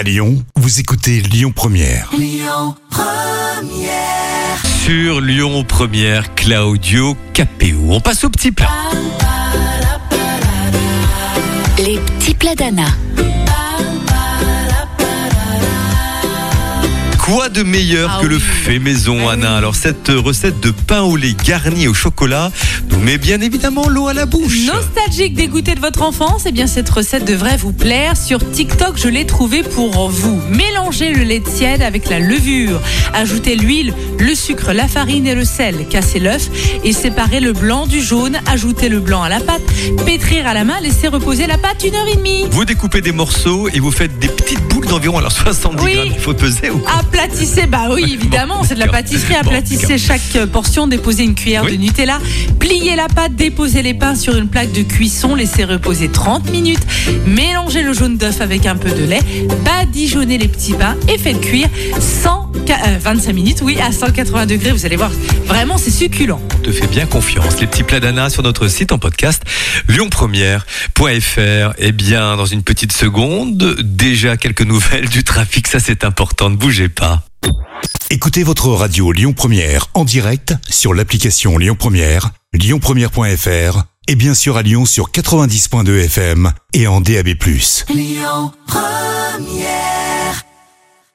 À Lyon, vous écoutez Lyon Première. Sur Lyon Première, Claudio Capéo. On passe au petit plat. Les petits plats d'Anna. Quoi de meilleur Ah que le fait maison, Ah Anna oui. Alors cette recette de pain au lait garni au chocolat nous met bien évidemment l'eau à la bouche. Nostalgique des goûters de votre enfance, eh bien cette recette devrait vous plaire. Sur TikTok, je l'ai trouvée pour vous. Mélangez le lait tiède avec la levure. Ajoutez l'huile, le sucre, la farine et le sel. Cassez l'œuf et séparez le blanc du jaune. Ajoutez le blanc à la pâte. Pétrir à la main, laissez reposer la pâte une heure et demie. Vous découpez des morceaux et vous faites des petites boules d'environ alors 70 Oui. grammes. Il faut peser ou quoi Aplatissez, bah oui, évidemment, c'est de la pâtisserie. Aplatissez chaque euh, portion, déposez une cuillère Oui. de Nutella, pliez la pâte, déposez les pains sur une plaque de cuisson, laissez reposer 30 minutes, mélangez le jaune d'œuf avec un peu de lait, badigeonnez les petits pains et faites cuire 100, euh, 25 minutes, oui, à 180 degrés. Vous allez voir, vraiment, c'est succulent. On te fait bien confiance. Les petits plats d'Anna sur notre site en podcast lyonpremière.fr. Eh bien, dans une petite seconde, déjà quelques nouvelles du trafic. Ça, c'est important. Ne bougez pas. Écoutez votre radio Lyon Première en direct sur l'application Lyon Première, lyonpremière.fr et bien sûr à Lyon sur 90.2 FM et en DAB+. Lyon Première